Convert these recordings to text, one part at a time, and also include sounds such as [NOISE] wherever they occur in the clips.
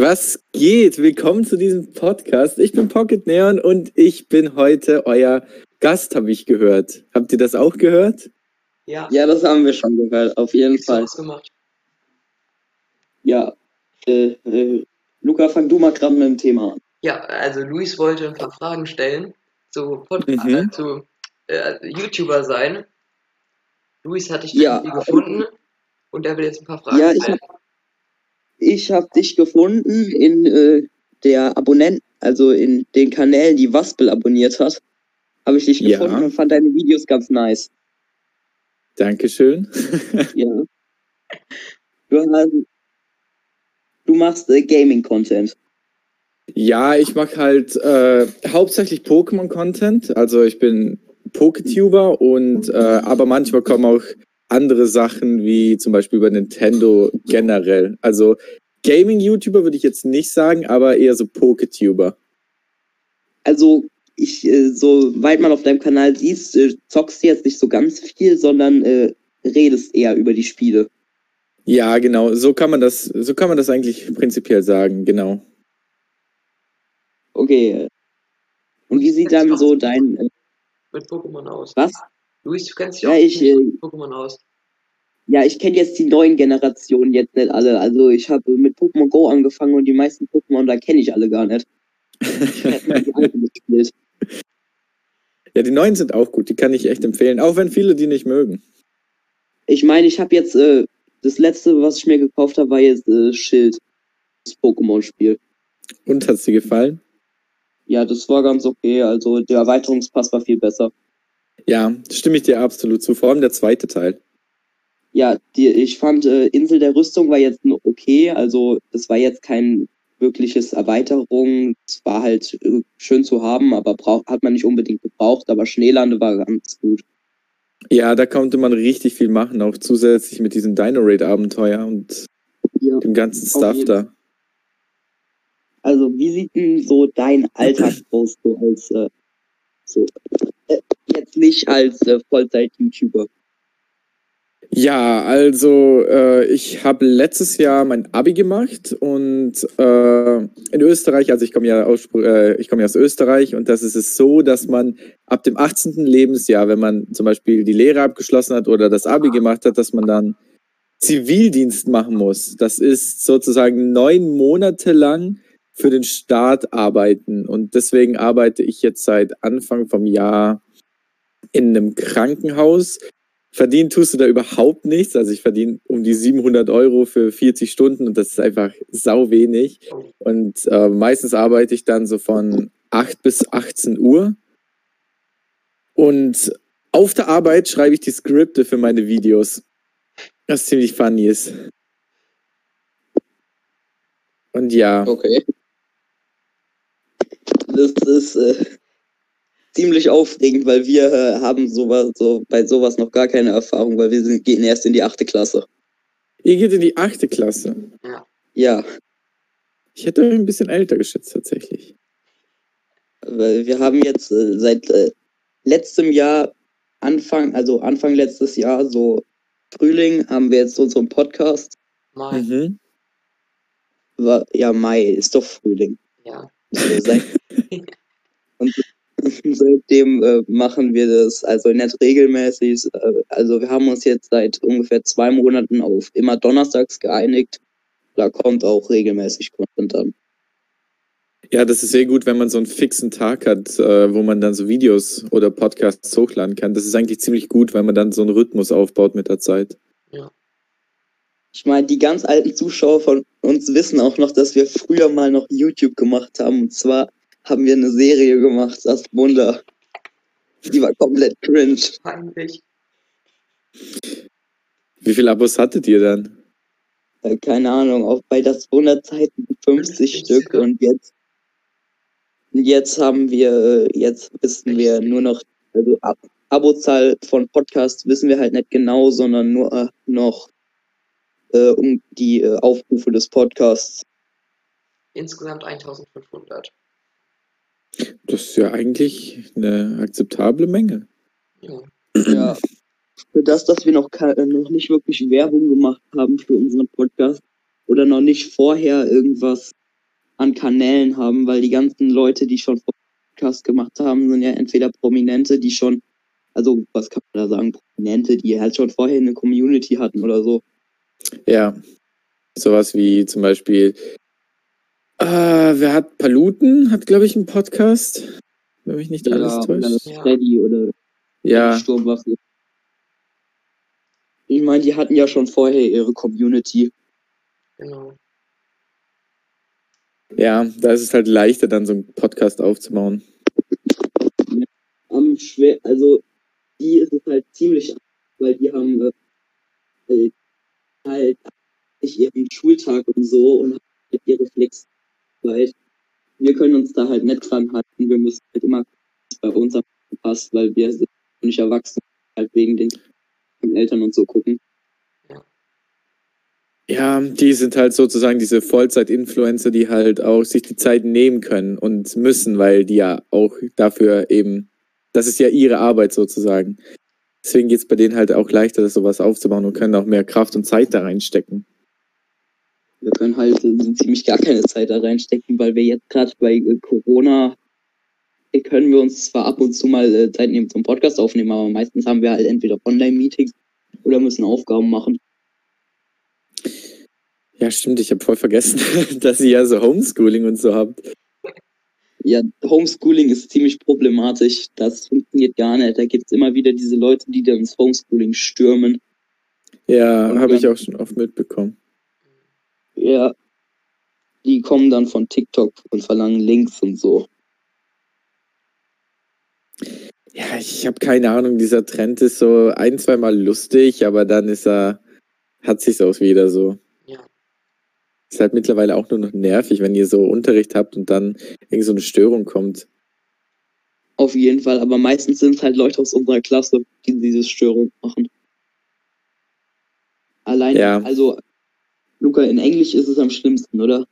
Was geht? Willkommen zu diesem Podcast. Ich bin Pocket Neon und ich bin heute euer Gast, habe ich gehört. Habt ihr das auch gehört? Ja, Ja, das haben wir schon gehört, auf jeden Fall. ausgemacht. Ja. Äh, äh, Luca, fang du mal gerade mit dem Thema an. Ja, also Luis wollte ein paar Fragen stellen zu, Podcast, Mhm. äh, zu äh, YouTuber sein. Luis hat dich Ja. irgendwie gefunden und er will jetzt ein paar Fragen Ja, ich stellen. hab, ich hab dich gefunden in äh, der Abonnenten, also in den Kanälen, die Waspel abonniert hat. Habe ich dich Ja. gefunden und fand deine Videos ganz nice. Dankeschön. [LAUGHS] Ja. Du, hast, du machst äh, Gaming-Content. Ja, ich mache halt äh, hauptsächlich Pokémon-Content. Also ich bin Poketuber und äh, aber manchmal kommen auch andere Sachen wie zum Beispiel über Nintendo generell. Also Gaming-YouTuber würde ich jetzt nicht sagen, aber eher so Poketuber. Also, ich, äh, soweit man auf deinem Kanal siehst, äh, zockst du jetzt nicht so ganz viel, sondern äh, redest eher über die Spiele. Ja, genau. So kann man das, so kann man das eigentlich prinzipiell sagen. Genau. Okay. äh, Und wie sieht dann so dein, äh, Mit Pokémon aus. was? Luis, du kennst dich Ja, auch ich, mit äh, Pokémon aus. Ja, ich kenne jetzt die neuen Generationen jetzt nicht alle. Also ich habe mit Pokémon Go angefangen und die meisten Pokémon, da kenne ich alle gar nicht. [LAUGHS] Ich die alten gespielt. Ja, die neuen sind auch gut. Die kann ich echt empfehlen. Auch wenn viele die nicht mögen. Ich meine, ich habe jetzt, äh, das letzte, was ich mir gekauft habe, war jetzt äh, Schild. Das Pokémon-Spiel. Und hat's dir gefallen? Ja, das war ganz okay. Also der Erweiterungspass war viel besser. Ja, stimme ich dir absolut zu. Vor allem der zweite Teil. Ja, die, ich fand, äh, Insel der Rüstung war jetzt nur okay. Also das war jetzt kein wirkliches Erweiterung. Es war halt äh, schön zu haben, aber brauch, hat man nicht unbedingt gebraucht. Aber Schneelande war ganz gut. Ja, da konnte man richtig viel machen, auch zusätzlich mit diesem Dino Raid Abenteuer und Ja. dem ganzen Stuff da. Also wie sieht denn so dein Alltag aus, so als äh, so äh, jetzt nicht als äh, Vollzeit-YouTuber? Ja, also äh, ich habe letztes Jahr mein Abi gemacht und äh, in Österreich, also ich komme ja aus, äh, ich komme ja aus Österreich und das ist es so, dass man ab dem 18. Lebensjahr, wenn man zum Beispiel die Lehre abgeschlossen hat oder das Abi gemacht hat, dass man dann Zivildienst machen muss. Das ist sozusagen neun Monate lang für den Staat arbeiten und deswegen arbeite ich jetzt seit Anfang vom Jahr in einem Krankenhaus Verdienen tust du da überhaupt nichts. Also ich verdiene um die 700 Euro für 40 Stunden und das ist einfach sau wenig. Und äh, meistens arbeite ich dann so von 8 bis 18 Uhr. Und auf der Arbeit schreibe ich die Skripte für meine Videos. Was ziemlich funny ist. Und ja, Okay. Das ist äh, ziemlich aufregend, weil wir äh, haben sowas, so bei sowas noch gar keine Erfahrung, weil wir sind, gehen erst in die achte Klasse. ihr geht in die achte Klasse. Ja, Ich hätte euch ein bisschen älter geschätzt tatsächlich. weil wir haben jetzt äh, seit äh, letztem Jahr Anfang, also Anfang letztes Jahr, so Frühling, haben wir jetzt unseren Podcast. Mal. Mhm. War, ja, Mai ist doch Frühling. Ja. Also seit, und seitdem äh, machen wir das also nicht regelmäßig. Äh, also wir haben uns jetzt seit ungefähr zwei Monaten auf immer donnerstags geeinigt. Da kommt auch regelmäßig Content an. Ja, das ist sehr gut, wenn man so einen fixen Tag hat, äh, wo man dann so Videos oder Podcasts hochladen kann. Das ist eigentlich ziemlich gut, weil man dann so einen Rhythmus aufbaut mit der Zeit. Ich meine, die ganz alten Zuschauer von uns wissen auch noch, dass wir früher mal noch YouTube gemacht haben. Und zwar haben wir eine Serie gemacht, das Wunder. Die war komplett cringe. Peinlich. Wie viele Abos hattet ihr dann? Äh, keine Ahnung, auch bei das Wunder Zeiten 50 Stück und jetzt jetzt haben wir, äh, jetzt wissen wir nur noch, also Ab Abozahl von Podcasts wissen wir halt nicht genau, sondern nur äh, noch äh, um die äh, Aufrufe des Podcasts. Insgesamt 1500. Das ist ja eigentlich eine akzeptable Menge. Ja. Ja. Für das, dass wir noch, äh, noch nicht wirklich Werbung gemacht haben für unseren Podcast oder noch nicht vorher irgendwas an Kanälen haben, weil die ganzen Leute, die schon Podcast gemacht haben, sind ja entweder Prominente, die schon, also was kann man da sagen, Prominente, die halt schon vorher eine Community hatten oder so. Ja. Sowas wie zum Beispiel, äh, wer hat Paluten? Hat, glaube ich, einen Podcast. Wenn mich nicht alles Ja, täuscht. oder Freddy oder Ja, Sturmwaffe. Ich meine, die hatten ja schon vorher ihre Community. Genau. ja, da ist es halt leichter, dann so einen Podcast aufzubauen. Am schwer, also die ist es halt ziemlich, weil die haben äh, halt- halt nicht ihren Schultag und so und haben halt ihre Flexzeit. Wir können uns da halt nicht dran halten. Wir müssen halt immer bei uns passt, weil wir sind nicht erwachsen, halt wegen den Eltern und so gucken. Ja, die sind halt sozusagen diese Vollzeit-Influencer, die halt auch sich die Zeit nehmen können und müssen, weil die ja auch dafür eben, das ist ja ihre Arbeit sozusagen. Deswegen geht's bei denen halt auch leichter, das sowas aufzubauen und können auch mehr Kraft und Zeit da reinstecken. Wir können halt äh, ziemlich gar keine Zeit da reinstecken, weil wir jetzt gerade bei äh, Corona können wir uns zwar ab und zu mal äh, Zeit nehmen zum Podcast aufnehmen, aber meistens haben wir halt entweder Online-Meetings oder müssen Aufgaben machen. Ja, stimmt, ich habe voll vergessen, [LAUGHS] dass ihr ja so Homeschooling und so habt. Ja, Homeschooling ist ziemlich problematisch. Das funktioniert gar nicht. Da gibt's immer wieder diese Leute, die dann ins Homeschooling stürmen. Ja, habe ich auch schon oft mitbekommen. Ja, die kommen dann von TikTok und verlangen Links und so. Ja, ich habe keine Ahnung, dieser Trend ist so ein, zweimal lustig, aber dann ist er, hat sich's auch wieder so. Ja. Ist halt mittlerweile auch nur noch nervig, wenn ihr so Unterricht habt und dann irgend so eine Störung kommt. Auf jeden Fall, aber meistens sind es halt Leute aus unserer Klasse, die diese Störung machen. Allein, Ja. also, Luca, in Englisch ist es am schlimmsten, oder?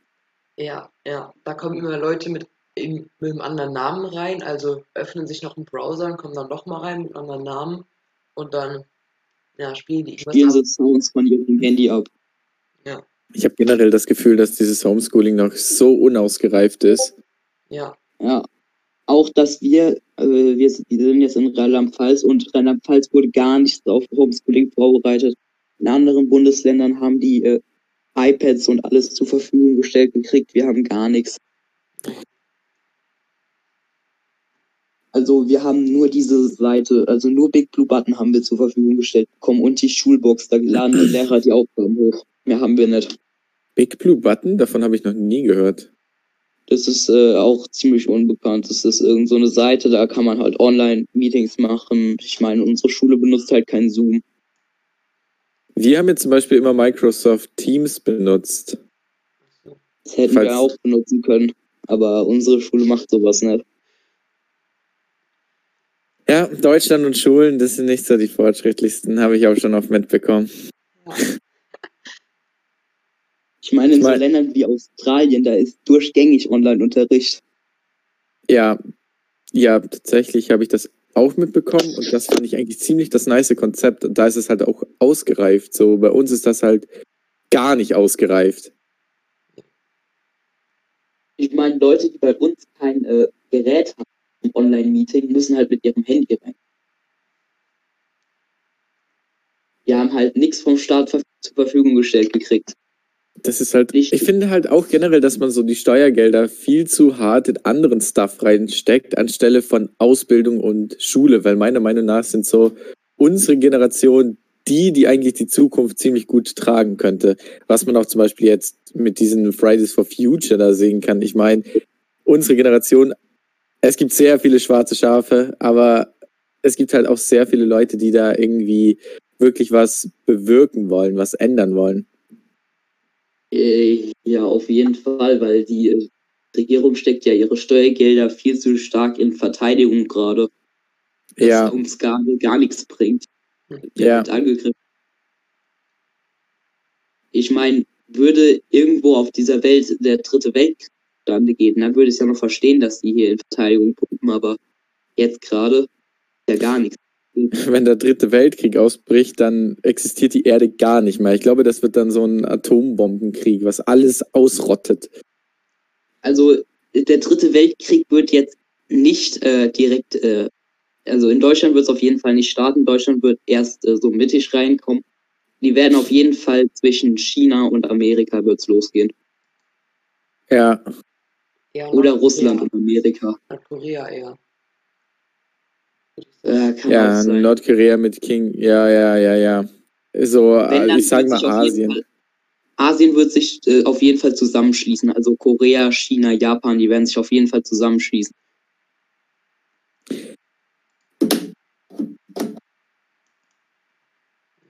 Ja, ja. Da kommen immer Leute mit, im, mit einem anderen Namen rein, also öffnen sich noch einen Browser und kommen dann doch mal rein mit einem anderen Namen und dann ja, spielen die Spielen sie Sounds von ihrem Handy ab. Ich habe generell das Gefühl, dass dieses Homeschooling noch so unausgereift ist. Ja, Ja. Auch, dass wir, äh, wir sind wir sind jetzt in Rheinland-Pfalz und Rheinland-Pfalz wurde gar nicht auf Homeschooling vorbereitet. In anderen Bundesländern haben die äh, iPads und alles zur Verfügung gestellt gekriegt. Wir haben gar nichts. Also wir haben nur diese Seite, also nur Big Blue Button haben wir zur Verfügung gestellt bekommen und die Schulbox, da laden die Lehrer die Aufgaben hoch. Mehr haben wir nicht. Big Blue Button, davon habe ich noch nie gehört. Das ist äh, auch ziemlich unbekannt. Das ist irgend so eine Seite, da kann man halt Online-Meetings machen. Ich meine, unsere Schule benutzt halt kein Zoom. Wir haben jetzt zum Beispiel immer Microsoft Teams benutzt. Das hätten Falls- wir auch benutzen können. Aber unsere Schule macht sowas nicht. Ja, Deutschland und Schulen, das sind nicht so die fortschrittlichsten, habe ich auch schon oft mitbekommen. [LAUGHS] Ich meine, in Ich so mein- Ländern wie Australien, da ist durchgängig Online-Unterricht. Ja, ja, tatsächlich habe ich das auch mitbekommen und das finde ich eigentlich ziemlich das nice Konzept. Und da ist es halt auch ausgereift. So, bei uns ist das halt gar nicht ausgereift. Ich meine, Leute, die bei uns kein äh, Gerät haben im Online-Meeting, müssen halt mit ihrem Handy rein. Wir haben halt nichts vom Staat zur Verfügung gestellt gekriegt. Das ist halt, Nicht- ich finde halt auch generell, dass man so die Steuergelder viel zu hart in anderen Stuff reinsteckt, anstelle von Ausbildung und Schule, weil meiner Meinung nach sind so unsere Generation die, die eigentlich die Zukunft ziemlich gut tragen könnte. Was man auch zum Beispiel jetzt mit diesen Fridays for Future da sehen kann. Ich meine, unsere Generation, es gibt sehr viele schwarze Schafe, aber es gibt halt auch sehr viele Leute, die da irgendwie wirklich was bewirken wollen, was ändern wollen. Äh, ja, auf jeden Fall, weil die äh, Regierung steckt ja ihre Steuergelder viel zu stark in Verteidigung gerade, dass Ja. uns gar, gar nichts bringt. Ja. angegriffen. Ich meine, würde irgendwo auf dieser Welt der dritte Weltkrieg zustande gehen, dann würde ich ja noch verstehen, dass die hier in Verteidigung pumpen, aber jetzt gerade ja gar nichts. [LAUGHS] wenn der dritte Weltkrieg ausbricht, dann existiert die Erde gar nicht mehr. Ich glaube, das wird dann so ein Atombombenkrieg, was alles ausrottet. Also der dritte Weltkrieg wird jetzt nicht äh, direkt, äh, also in Deutschland wird es auf jeden Fall nicht starten. Deutschland wird erst äh, so mittig reinkommen. Die werden auf jeden Fall zwischen China und Amerika wird's losgehen. Ja. Eher Oder. Russland und Amerika. Nordkorea eher. Äh, Ja. Nordkorea mit King. Ja, ja, ja, ja. So, Wenn, äh, ich sag mal Asien. Fall- Asien wird sich äh, auf jeden Fall zusammenschließen. Also Korea, China, Japan, die werden sich auf jeden Fall zusammenschließen.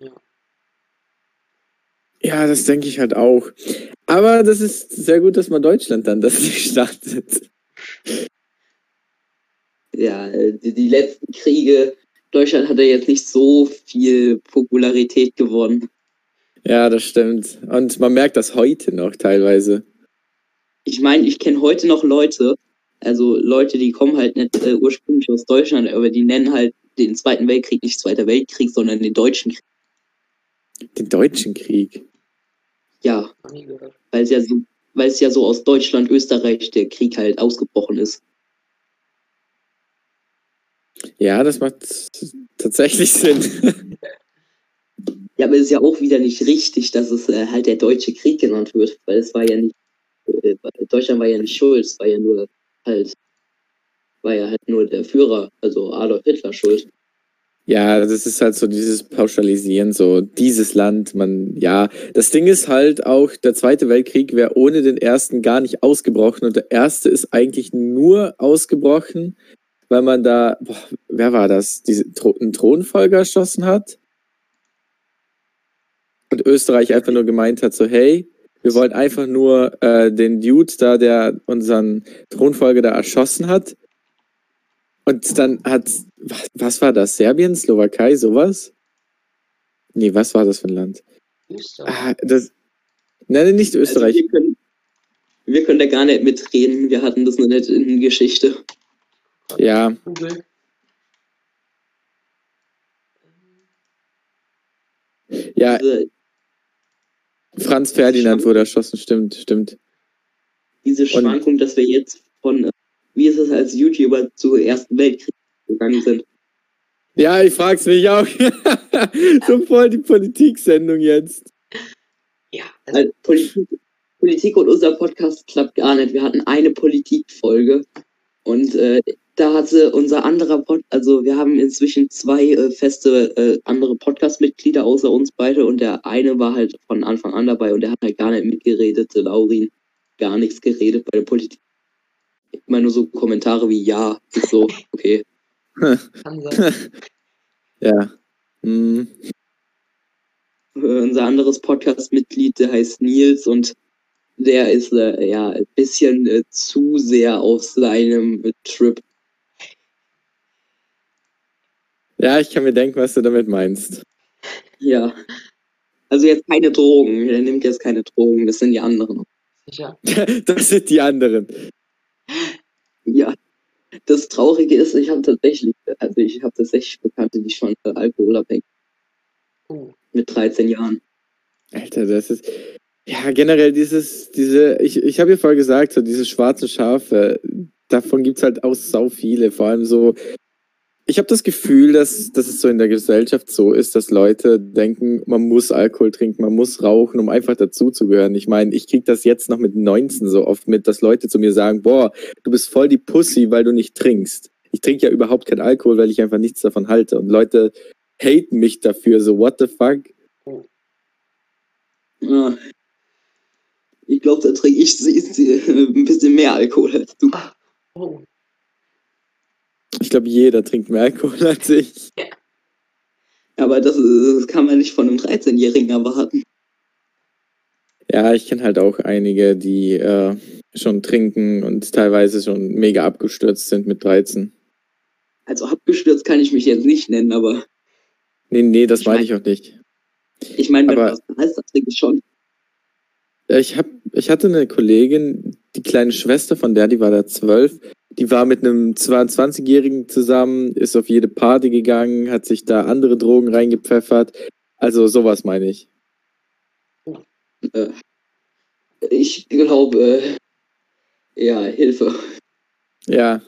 Ja. Ja, das denke ich halt auch. Aber das ist sehr gut, dass man Deutschland dann das nicht startet. Ja, äh, die, die letzten Kriege, Deutschland hat ja jetzt nicht so viel Popularität gewonnen. Ja, das stimmt. Und man merkt das heute noch teilweise. Ich meine, ich kenne heute noch Leute, also Leute, die kommen halt nicht äh, ursprünglich aus Deutschland, aber die nennen halt den Zweiten Weltkrieg nicht Zweiter Weltkrieg, sondern den Deutschen Krieg. Den Deutschen Krieg. Ja, weil es ja so, weil es ja so aus Deutschland, Österreich der Krieg halt ausgebrochen ist. Ja, das macht tatsächlich Sinn. Ja, aber es ist ja auch wieder nicht richtig, dass es äh, halt der Deutsche Krieg genannt wird, weil es war ja nicht, äh, Deutschland war ja nicht schuld, es war ja nur halt, war ja halt nur der Führer, also Adolf Hitler schuld. Ja, das ist halt so dieses Pauschalisieren, so dieses Land, man, ja. Das Ding ist halt auch, der Zweite Weltkrieg wäre ohne den Ersten gar nicht ausgebrochen und der Erste ist eigentlich nur ausgebrochen, weil man da, boah, wer war das, diese, einen Thronfolger erschossen hat? Und Österreich einfach nur gemeint hat, so, hey, wir wollen einfach nur äh, den Dude da, der unseren Thronfolger da erschossen hat. Und dann hat, was, was war das? Serbien, Slowakei, sowas? Nee, was war das für ein Land? Österreich. Ah, das, nein, nicht Österreich. Also wir, können, wir können da gar nicht mitreden, wir hatten das noch nicht in Geschichte. Ja, Google. ja, Diese, Franz Ferdinand wurde erschossen, stimmt, stimmt. diese Schwankung, dass wir jetzt von, wie ist es als YouTuber zu Ersten Weltkrieg gegangen sind. Ja, ich frag's mich auch. [LAUGHS] so voll die Politiksendung jetzt. Ja, Also Politik, Politik und unser Podcast klappt gar nicht. Wir hatten eine Politikfolge und äh, da hatte unser anderer Pod, also wir haben inzwischen zwei äh, feste äh, andere Podcast-Mitglieder außer uns beide und der eine war halt von Anfang an dabei und der hat halt gar nicht mitgeredet, der Laurin, gar nichts geredet bei der Politik. Immer nur so Kommentare wie ja, ist so, okay. [LAUGHS] Ja. Hm. Äh, unser anderes Podcast-Mitglied, der heißt Nils und der ist äh, ja ein bisschen äh, zu sehr auf seinem äh, Trip. Ja, ich kann mir denken, was du damit meinst. Ja. Also jetzt keine Drogen. Er nimmt jetzt keine Drogen. Das sind die anderen. Sicher. [LAUGHS] das sind die anderen. Ja. Das Traurige ist, ich habe tatsächlich, also ich habe tatsächlich Bekannte, die schon äh, alkoholabhängig Oh, mit 13 Jahren. Alter, das ist. Ja, generell dieses, diese, ich, ich habe ja vorher gesagt, so diese schwarzen Schafe, davon gibt's halt auch sau viele. Vor allem so, ich habe das Gefühl, dass, dass es so in der Gesellschaft so ist, dass Leute denken, man muss Alkohol trinken, man muss rauchen, um einfach dazuzugehören. Ich meine, ich krieg das jetzt noch mit 19 so oft mit, dass Leute zu mir sagen, boah, du bist voll die Pussy, weil du nicht trinkst. Ich trinke ja überhaupt keinen Alkohol, weil ich einfach nichts davon halte. Und Leute haten mich dafür, so what the fuck? Ja. Ich glaube, da trinke ich [LAUGHS] ein bisschen mehr Alkohol als du. oh. Ich glaube, jeder trinkt mehr Alkohol als ich. Aber das, das kann man nicht von einem 13-Jährigen erwarten. Ja, ich kenne halt auch einige, die äh, schon trinken und teilweise schon mega abgestürzt sind mit 13. Also abgestürzt kann ich mich jetzt nicht nennen, aber Nee, nee, das Ich meine mein- ich auch nicht. ich meine, wenn Aber- du was heißt, das trinke ich schon. Ja, Ich, hab, ich hatte eine Kollegin, die kleine Schwester von der, die war da zwölf, die war mit einem 22-Jährigen zusammen, ist auf jede Party gegangen, hat sich da andere Drogen reingepfeffert. Also sowas meine ich. Äh, ich glaube, äh, Ja, Hilfe. Ja.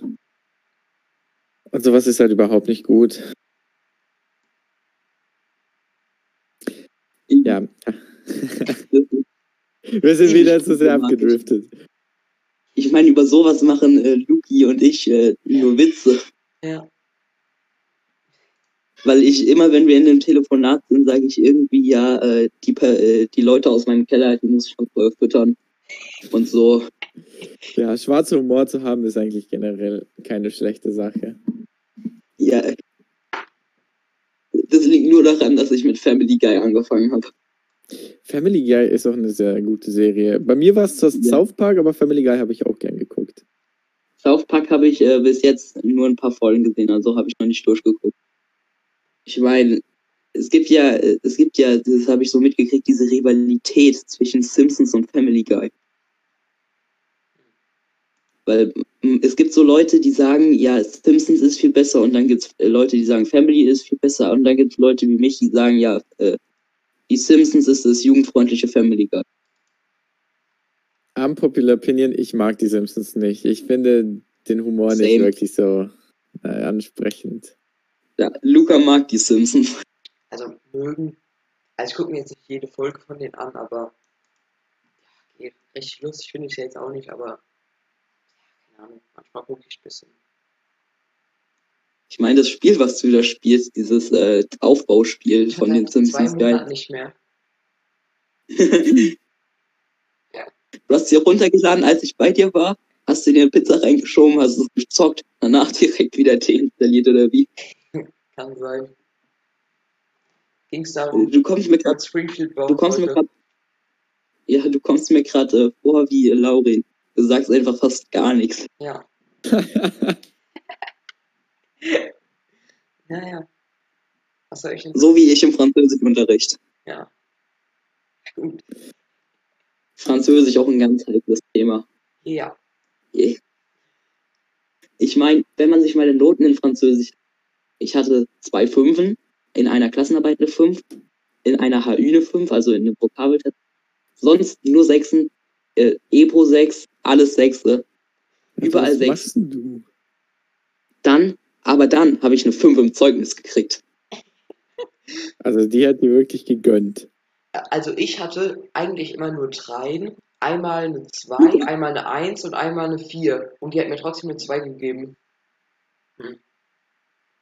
Und sowas ist halt überhaupt nicht gut. Ja. [LAUGHS] Wir sind wieder zu sehr abgedriftet. Ich meine, über sowas machen äh, Luki und ich äh, nur Witze. Ja. Weil ich immer, wenn wir in einem Telefonat sind, sage ich irgendwie, ja, äh, die, äh, die Leute aus meinem Keller, die muss ich schon vorher füttern. Und so. Ja, schwarzer Humor zu haben, ist eigentlich generell keine schlechte Sache. Ja. Das liegt nur daran, dass ich mit Family Guy angefangen habe. Family Guy ist auch eine sehr gute Serie. Bei mir war es zwar Ja. South Park, aber Family Guy habe ich auch gern geguckt. South Park habe ich äh, bis jetzt nur ein paar Folgen gesehen, also habe ich noch nicht durchgeguckt. Ich meine, es gibt ja, äh, es gibt ja, das habe ich so mitgekriegt, diese Rivalität zwischen Simpsons und Family Guy. Weil es gibt so Leute, die sagen, ja, Simpsons ist viel besser und dann gibt es Leute, die sagen, Family ist viel besser und dann gibt es Leute wie mich, die sagen, ja, äh, die Simpsons ist das jugendfreundliche Family Guy. Unpopular Opinion, ich mag die Simpsons nicht. Ich finde den Humor nicht Same. wirklich so äh, ansprechend. Ja, Luca mag die Simpsons. Also mögen. Also ich gucke mir jetzt nicht jede Folge von denen an, aber ja, richtig lustig finde ich sie jetzt auch nicht, aber keine Ahnung, manchmal gucke ich ein bisschen. Ich meine, das Spiel, was du wieder spielst, dieses äh, Aufbauspiel Ich von den Simpsons, geil. Nicht mehr. [LAUGHS] Du hast sie runtergeladen, als ich bei dir war, hast du dir eine Pizza reingeschoben, hast es gezockt, danach [LAUGHS] direkt wieder deinstalliert oder wie? Kann sein. Ging es darum, Du kommst mir gerade, dass Springfield bauen du kommst mir wollte. gerade, ja, du kommst mir gerade äh, vor wie äh, Laurin. Du sagst einfach fast gar nichts. Ja, [LAUGHS] naja. Was soll ich denn So wie ich im Französischunterricht. Ja. Gut. Französisch auch ein ganz heikles Thema. Ja. Ich meine, wenn man sich meine Noten in Französisch, ich hatte zwei Fünfen, in einer Klassenarbeit eine Fünf, in einer HÜ eine Fünf, also in einem Vokabeltest, sonst nur Sechsen, äh, EPO sechs, alles Sechse, überall Was sechs. machst denn du? Dann, aber dann habe ich eine Fünf im Zeugnis gekriegt. Also die hat dir wirklich gegönnt. Also ich hatte eigentlich immer nur dreien. Einmal eine 2, einmal eine 1 und einmal eine 4. Und die hat mir trotzdem eine 2 gegeben.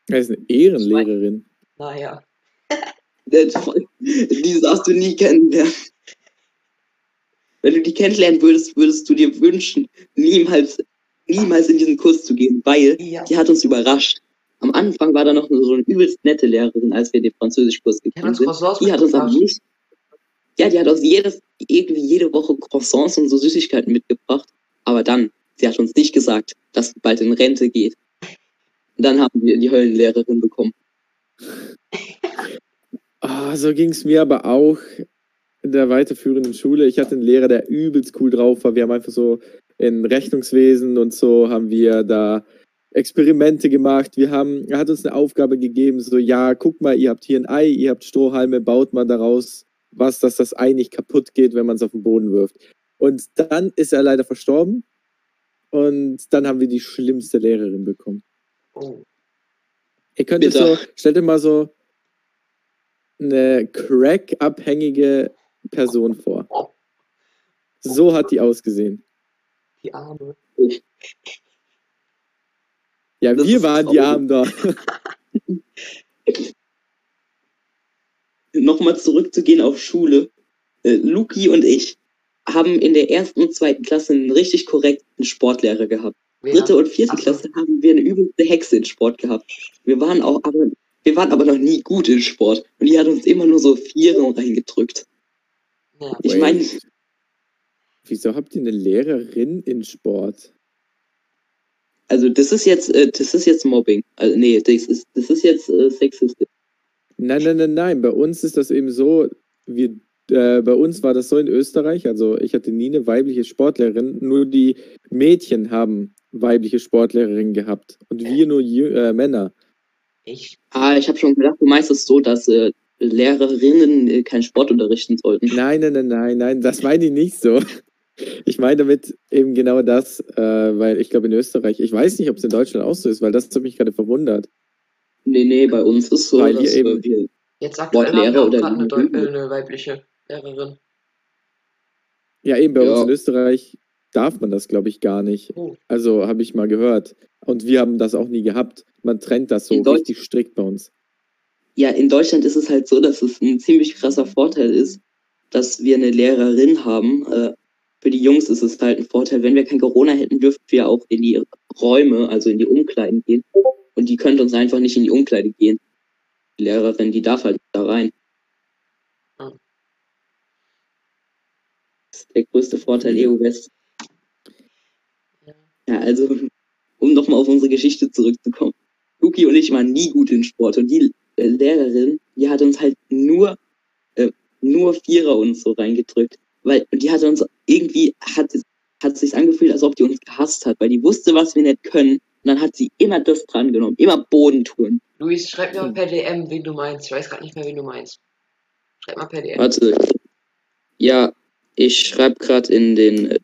Er ist eine Ehrenlehrerin. Naja. Das- Die darfst du nie kennenlernen. Wenn du die kennenlernen würdest, würdest du dir wünschen, niemals, niemals in diesen Kurs zu gehen, weil Ja. die hat uns überrascht. Am Anfang war da noch so eine übelst nette Lehrerin, als wir den Französischkurs gegangen sind. Die hat uns aber nicht. Ja, die hat uns jedes, irgendwie jede Woche Croissants und so Süßigkeiten mitgebracht. Aber dann, sie hat uns nicht gesagt, dass sie bald in Rente geht. Und dann haben wir die Höllenlehrerin bekommen. Ah, so ging es mir aber auch in der weiterführenden Schule. Ich hatte einen Lehrer, der übelst cool drauf war. Wir haben einfach so in Rechnungswesen und so haben wir da Experimente gemacht. Wir haben, er hat uns eine Aufgabe gegeben, so, ja, guck mal, ihr habt hier ein Ei, ihr habt Strohhalme, baut mal daraus was, dass das Ei nicht kaputt geht, wenn man es auf den Boden wirft. Und dann ist er leider verstorben. Und dann haben wir die schlimmste Lehrerin bekommen. Oh. Ihr könnt euch Bitter. so, stellt dir mal so eine Crack-abhängige Person vor. So hat die ausgesehen. Die Arme. Ja, Das wir waren die. Armen da. [LAUGHS] Nochmal zurückzugehen auf Schule. Äh, Luki und ich haben in der ersten und zweiten Klasse einen richtig korrekten Sportlehrer gehabt. Wer? Dritte und vierte Ach. Klasse haben wir eine übelste Hexe in Sport gehabt. Wir waren auch, aber wir waren aber noch nie gut in Sport. Und die hat uns immer nur so Vieren reingedrückt. Ja. Ich meine, Wieso habt ihr eine Lehrerin in Sport? also das ist jetzt, äh, das ist jetzt Mobbing. Also nee, das ist, das ist jetzt äh, sexistisch. Nein, nein, nein, nein. Bei uns ist das eben so, wir, äh, bei uns war das so in Österreich, also ich hatte nie eine weibliche Sportlehrerin, nur die Mädchen haben weibliche Sportlehrerinnen gehabt und wir nur äh, Männer. Ich? Ah, ich habe schon gedacht, du meinst es so, dass äh, Lehrerinnen äh, keinen Sport unterrichten sollten. Nein, nein, nein, nein, nein, das meine ich nicht so. Ich meine damit eben genau das, äh, weil ich glaube in Österreich, ich weiß nicht, ob es in Deutschland auch so ist, weil das hat mich gerade verwundert. Nee, nee, bei uns ist so, Weil dass eben- wir Jetzt Wortlehrer wir auch oder eine, Deu Lehrer? äh, eine weibliche Lehrerin. Ja, eben bei Ja. uns in Österreich darf man das, glaube ich, gar nicht. Oh, Also habe ich mal gehört. Und wir haben das auch nie gehabt. Man trennt das so In richtig strikt bei uns. Ja, in Deutschland ist es halt so, dass es ein ziemlich krasser Vorteil ist, dass wir eine Lehrerin haben. Äh, für die Jungs ist es halt ein Vorteil. Wenn wir kein Corona hätten, dürften wir auch in die Räume, also in die Umkleiden gehen. Und die könnte uns einfach nicht in die Umkleide gehen. Die Lehrerin, die darf halt da rein. Das ist der größte Vorteil EU West. ja. Also, um nochmal auf unsere Geschichte zurückzukommen. Luki und ich waren nie gut in Sport und die Lehrerin, die hat uns halt nur, äh, nur Vierer uns so reingedrückt. Weil, und die hat uns irgendwie, hat, hat sich angefühlt, als ob die uns gehasst hat, weil die wusste, was wir nicht können. Und dann hat sie immer das dran genommen, immer Bodentouren. Luis, schreib mir mal Hm. per DM, wen du meinst. Ich weiß gerade nicht mehr, wen du meinst. Schreib mal per DM. Warte. Ja, ich schreibe gerade in den. Äh,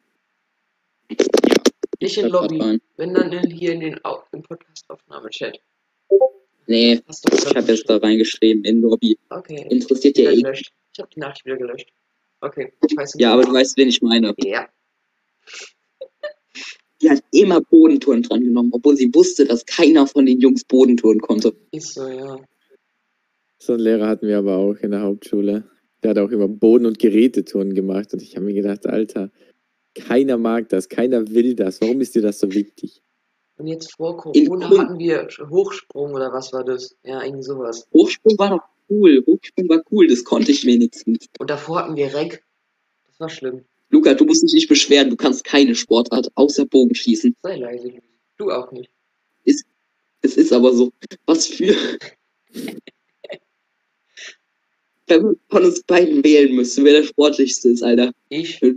Nicht in schreib Lobby, rein. wenn dann in, hier in den Au- im Podcast-Aufnahme-Chat. Nee, Hast du ich habe jetzt da reingeschrieben in Lobby. Okay. Interessiert dir eh. Ich habe die Nachricht wieder gelöscht. Okay, ich weiß nicht. Ja, aber du weißt, wen ich meine. Ja, Die hat immer Bodentouren dran genommen, obwohl sie wusste, dass keiner von den Jungs Bodentouren konnte. ist so, ja. So einen Lehrer hatten wir aber auch in der Hauptschule. Der hat auch immer Boden- und Gerätetouren gemacht. Und ich habe mir gedacht, Alter, keiner mag das, keiner will das. Warum ist dir das so wichtig? Und jetzt vor Corona hatten wir Hochsprung oder was war das? Ja, irgendwie sowas. Hochsprung war doch cool. Hochsprung war cool, das konnte ich wenigstens. Und davor hatten wir Reck. Das war schlimm. Luca, du musst dich nicht beschweren, du kannst keine Sportart außer Bogenschießen. Sei leise. Du auch nicht. Es ist aber so. Was für. [LAUGHS] Wenn man von uns beiden wählen müsste, wer der sportlichste ist, Alter. Ich? [LAUGHS]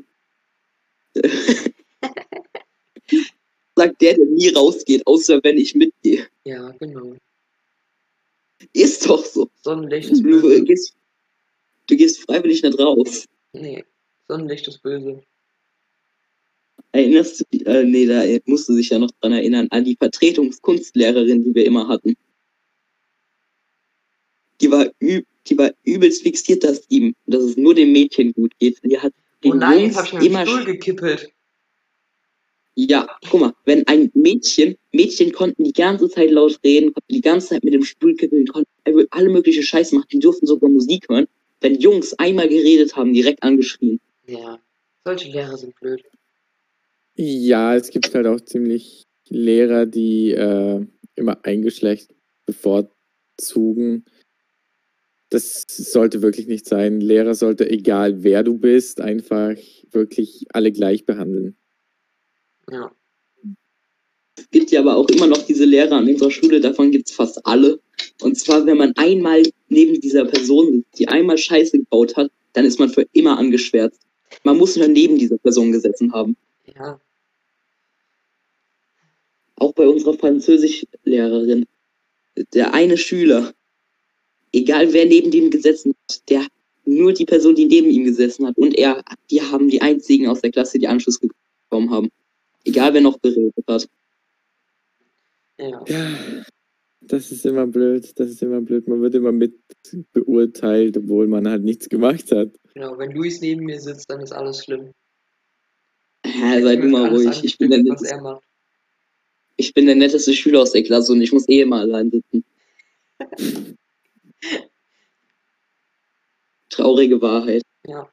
Sagt der, der nie rausgeht, außer wenn ich mitgehe. Ja, genau. Ist doch so. Sonnenlicht ist Du böse. gehst, du gehst freiwillig nicht raus. Nee, Sonnenlicht ist böse. Erinnerst du dich? Äh, nee, da musst du dich ja noch dran erinnern, an die Vertretungskunstlehrerin, die wir immer hatten. Die war, üb, die war übelst fixiert, dass ihm, dass es nur dem Mädchen gut geht. Die hat den Oh nein, Jungs jetzt hab ich mir immer Stuhl gekippelt. Ja, guck mal, wenn ein Mädchen, Mädchen konnten die ganze Zeit laut reden, konnten die ganze Zeit mit dem Stuhl kippeln, konnten alle mögliche Scheiße machen, die durften sogar Musik hören. Wenn Jungs einmal geredet haben, direkt angeschrien. Ja, solche Lehrer sind blöd. Ja, es gibt halt auch ziemlich Lehrer, die äh, immer ein Geschlecht bevorzugen. Das sollte wirklich nicht sein. Lehrer sollte, egal wer du bist, einfach wirklich alle gleich behandeln. Ja. Es gibt ja aber auch immer noch diese Lehrer an unserer Schule, davon gibt's fast alle. Und zwar, wenn man einmal neben dieser Person sitzt, die einmal Scheiße gebaut hat, dann ist man für immer angeschwärzt. Man muss nur neben dieser Person gesessen haben. Ja, Auch bei unserer Französischlehrerin. Der eine Schüler, egal wer neben dem gesessen hat, der nur die Person, die neben ihm gesessen hat und er, die haben die einzigen aus der Klasse, die Anschluss bekommen haben. Egal wer noch geredet hat. ja. Ja, das ist immer blöd. Das ist immer blöd. Man wird immer mit beurteilt, obwohl man halt nichts gemacht hat. Genau, wenn Luis neben mir sitzt, dann ist alles schlimm. Ja, sei du mal ruhig. Ich bin, der netteste, er macht. ich bin der netteste Schüler aus der Klasse und ich muss eh immer allein sitzen. [LAUGHS] Traurige Wahrheit. Ja.